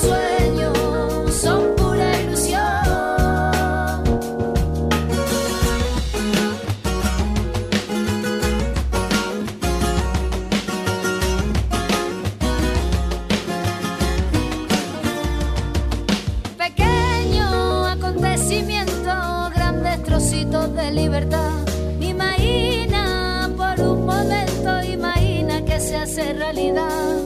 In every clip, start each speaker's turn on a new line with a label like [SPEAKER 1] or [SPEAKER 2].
[SPEAKER 1] Sueños son pura ilusión. Pequeño acontecimiento, grandes trocitos de libertad. Imagina, por un momento, imagina que se hace realidad.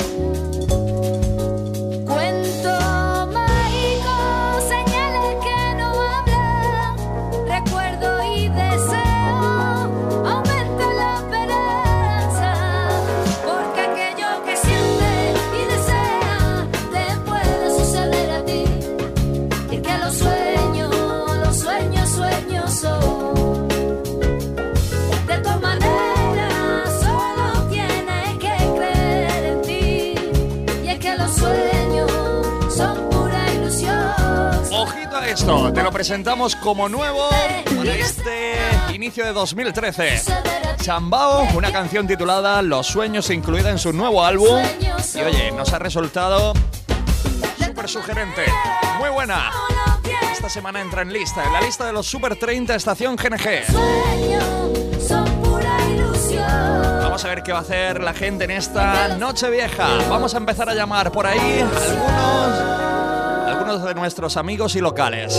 [SPEAKER 2] Presentamos como nuevo para este inicio de 2013. Chambao, una canción titulada Los sueños incluida en su nuevo álbum.
[SPEAKER 1] Y oye,
[SPEAKER 2] nos ha resultado súper sugerente. Muy buena. Esta semana entra en lista, en la lista de los Super 30 Estación GNG. Vamos a ver qué va a hacer la gente en esta noche vieja. Vamos a empezar a llamar por ahí algunos, algunos de nuestros amigos y locales.